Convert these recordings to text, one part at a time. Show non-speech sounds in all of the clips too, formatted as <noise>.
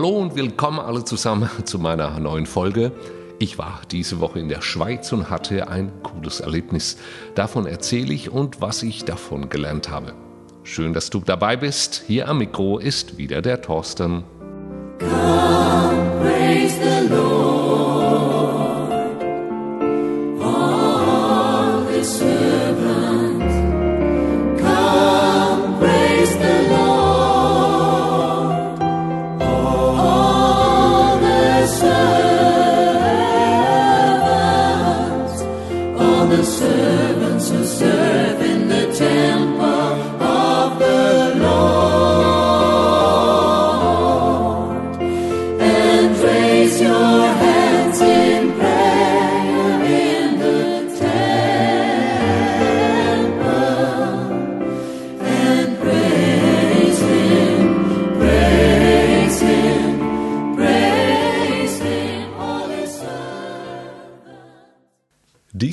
Hallo und willkommen alle zusammen <laughs> zu meiner neuen Folge. Ich war diese Woche in der Schweiz und hatte ein cooles Erlebnis. Davon erzähle ich und was ich davon gelernt habe. Schön, dass du dabei bist. Hier am Mikro ist wieder der Thorsten.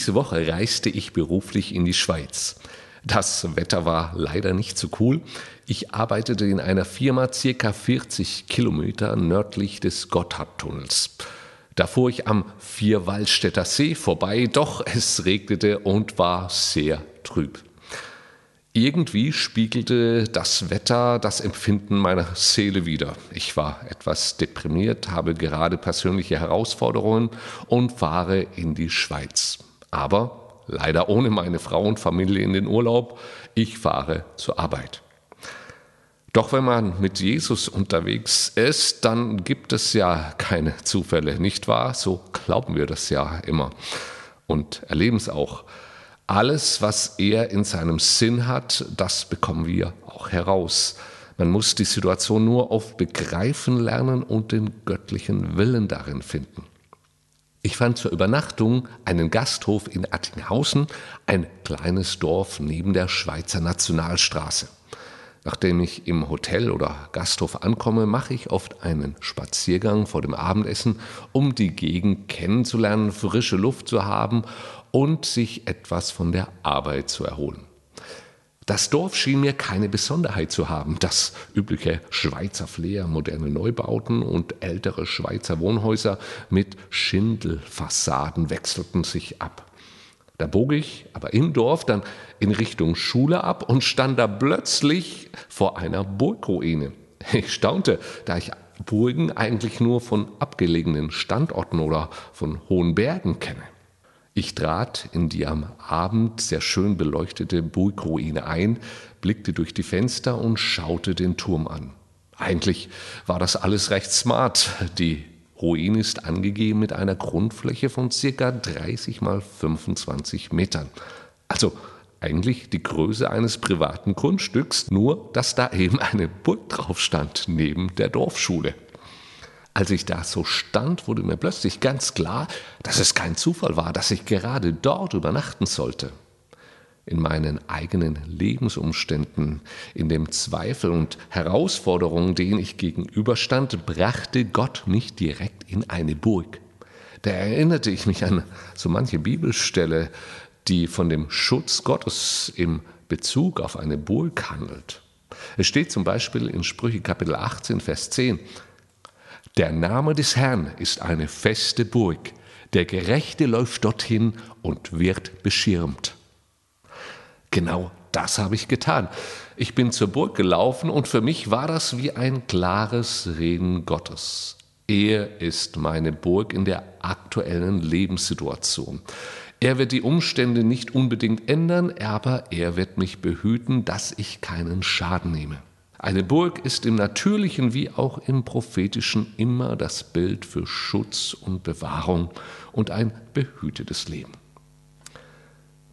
Diese Woche reiste ich beruflich in die Schweiz. Das Wetter war leider nicht so cool. Ich arbeitete in einer Firma circa 40 Kilometer nördlich des Gotthardtunnels. Da fuhr ich am Vierwaldstätter See vorbei, doch es regnete und war sehr trüb. Irgendwie spiegelte das Wetter das Empfinden meiner Seele wider. Ich war etwas deprimiert, habe gerade persönliche Herausforderungen und fahre in die Schweiz. Aber leider ohne meine Frau und Familie in den Urlaub. Ich fahre zur Arbeit. Doch wenn man mit Jesus unterwegs ist, dann gibt es ja keine Zufälle, nicht wahr? So glauben wir das ja immer und erleben es auch. Alles, was er in seinem Sinn hat, das bekommen wir auch heraus. Man muss die Situation nur oft begreifen lernen und den göttlichen Willen darin finden. Ich fand zur Übernachtung einen Gasthof in Attinghausen, ein kleines Dorf neben der Schweizer Nationalstraße. Nachdem ich im Hotel oder Gasthof ankomme, mache ich oft einen Spaziergang vor dem Abendessen, um die Gegend kennenzulernen, frische Luft zu haben und sich etwas von der Arbeit zu erholen. Das Dorf schien mir keine Besonderheit zu haben. Das übliche Schweizer Flair, moderne Neubauten und ältere Schweizer Wohnhäuser mit Schindelfassaden wechselten sich ab. Da bog ich aber im Dorf dann in Richtung Schule ab und stand da plötzlich vor einer Burgruine. Ich staunte, da ich Burgen eigentlich nur von abgelegenen Standorten oder von hohen Bergen kenne. Ich trat in die am Abend sehr schön beleuchtete Burgruine ein, blickte durch die Fenster und schaute den Turm an. Eigentlich war das alles recht smart. Die Ruine ist angegeben mit einer Grundfläche von circa 30 mal 25 Metern. Also eigentlich die Größe eines privaten Grundstücks, nur dass da eben eine Burg drauf stand, neben der Dorfschule. Als ich da so stand, wurde mir plötzlich ganz klar, dass es kein Zufall war, dass ich gerade dort übernachten sollte. In meinen eigenen Lebensumständen, in dem Zweifel und Herausforderungen, denen ich gegenüberstand, brachte Gott mich direkt in eine Burg. Da erinnerte ich mich an so manche Bibelstelle, die von dem Schutz Gottes im Bezug auf eine Burg handelt. Es steht zum Beispiel in Sprüche Kapitel 18, Vers 10, der Name des Herrn ist eine feste Burg. Der Gerechte läuft dorthin und wird beschirmt. Genau das habe ich getan. Ich bin zur Burg gelaufen und für mich war das wie ein klares Reden Gottes. Er ist meine Burg in der aktuellen Lebenssituation. Er wird die Umstände nicht unbedingt ändern, aber er wird mich behüten, dass ich keinen Schaden nehme. Eine Burg ist im natürlichen wie auch im prophetischen immer das Bild für Schutz und Bewahrung und ein behütetes Leben.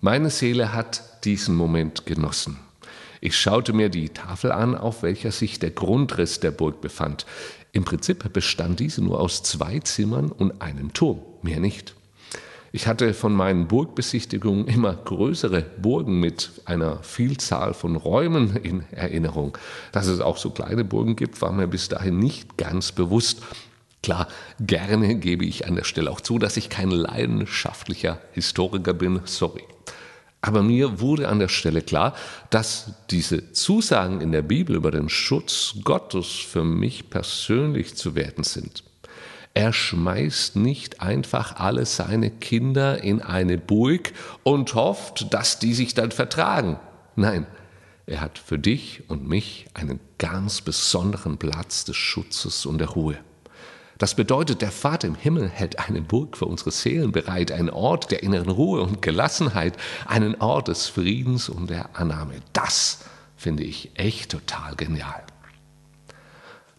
Meine Seele hat diesen Moment genossen. Ich schaute mir die Tafel an, auf welcher sich der Grundriss der Burg befand. Im Prinzip bestand diese nur aus zwei Zimmern und einem Turm, mehr nicht. Ich hatte von meinen Burgbesichtigungen immer größere Burgen mit einer Vielzahl von Räumen in Erinnerung. Dass es auch so kleine Burgen gibt, war mir bis dahin nicht ganz bewusst. Klar, gerne gebe ich an der Stelle auch zu, dass ich kein leidenschaftlicher Historiker bin, sorry. Aber mir wurde an der Stelle klar, dass diese Zusagen in der Bibel über den Schutz Gottes für mich persönlich zu werten sind. Er schmeißt nicht einfach alle seine Kinder in eine Burg und hofft, dass die sich dann vertragen. Nein, er hat für dich und mich einen ganz besonderen Platz des Schutzes und der Ruhe. Das bedeutet, der Vater im Himmel hält eine Burg für unsere Seelen bereit, einen Ort der inneren Ruhe und Gelassenheit, einen Ort des Friedens und der Annahme. Das finde ich echt total genial.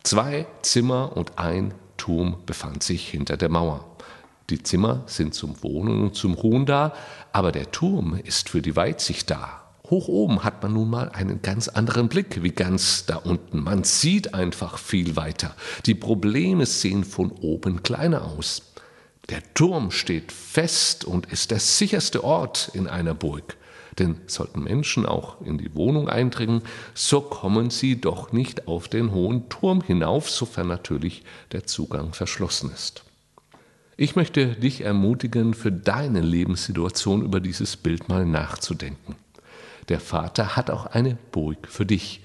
Zwei Zimmer und ein Turm befand sich hinter der Mauer. Die Zimmer sind zum Wohnen und zum Ruhen da, aber der Turm ist für die Weitsicht da. Hoch oben hat man nun mal einen ganz anderen Blick wie ganz da unten. Man sieht einfach viel weiter. Die Probleme sehen von oben kleiner aus. Der Turm steht fest und ist der sicherste Ort in einer Burg. Denn sollten Menschen auch in die Wohnung eindringen, so kommen sie doch nicht auf den hohen Turm hinauf, sofern natürlich der Zugang verschlossen ist. Ich möchte dich ermutigen, für deine Lebenssituation über dieses Bild mal nachzudenken. Der Vater hat auch eine Burg für dich.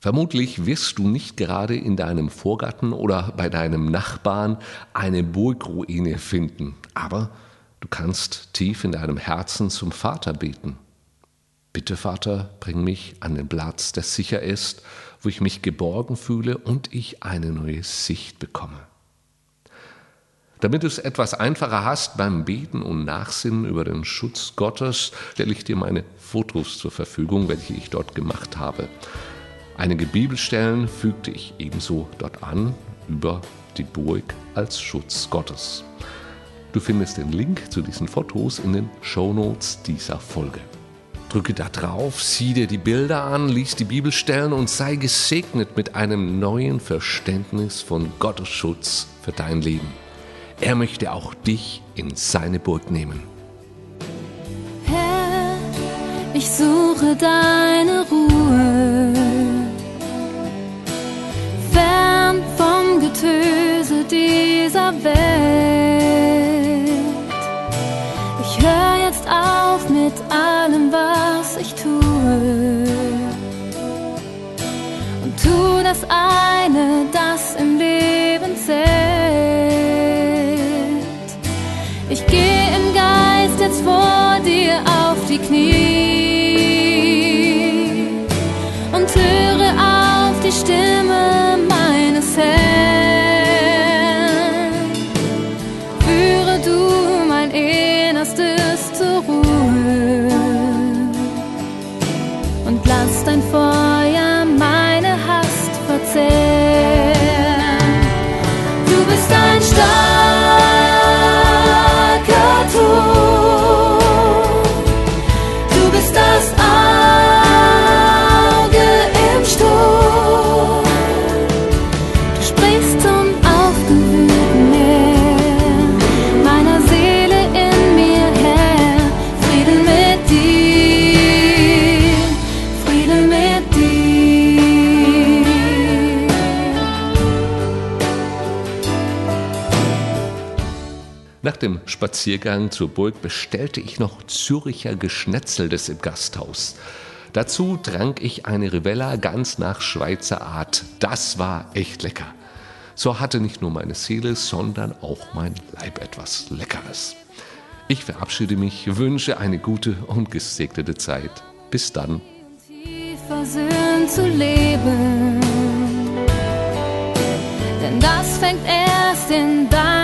Vermutlich wirst du nicht gerade in deinem Vorgarten oder bei deinem Nachbarn eine Burgruine finden, aber du kannst tief in deinem Herzen zum Vater beten. Bitte, Vater, bring mich an den Platz, der sicher ist, wo ich mich geborgen fühle und ich eine neue Sicht bekomme. Damit du es etwas einfacher hast beim Beten und Nachsinnen über den Schutz Gottes, stelle ich dir meine Fotos zur Verfügung, welche ich dort gemacht habe. Einige Bibelstellen fügte ich ebenso dort an über die Burg als Schutz Gottes. Du findest den Link zu diesen Fotos in den Shownotes dieser Folge. Drücke da drauf, sieh dir die Bilder an, lies die Bibelstellen und sei gesegnet mit einem neuen Verständnis von Gottes Schutz für dein Leben. Er möchte auch dich in seine Burg nehmen. Herr, ich suche deine Ruhe, fern vom Getöse dieser Welt. Ich tue. Und tu das eine, das dem Spaziergang zur Burg bestellte ich noch Züricher Geschnetzeltes im Gasthaus. Dazu trank ich eine Rivella ganz nach Schweizer Art. Das war echt lecker. So hatte nicht nur meine Seele, sondern auch mein Leib etwas Leckeres. Ich verabschiede mich, wünsche eine gute und gesegnete Zeit. Bis dann. tief versöhnt zu leben. Denn das fängt erst in deiner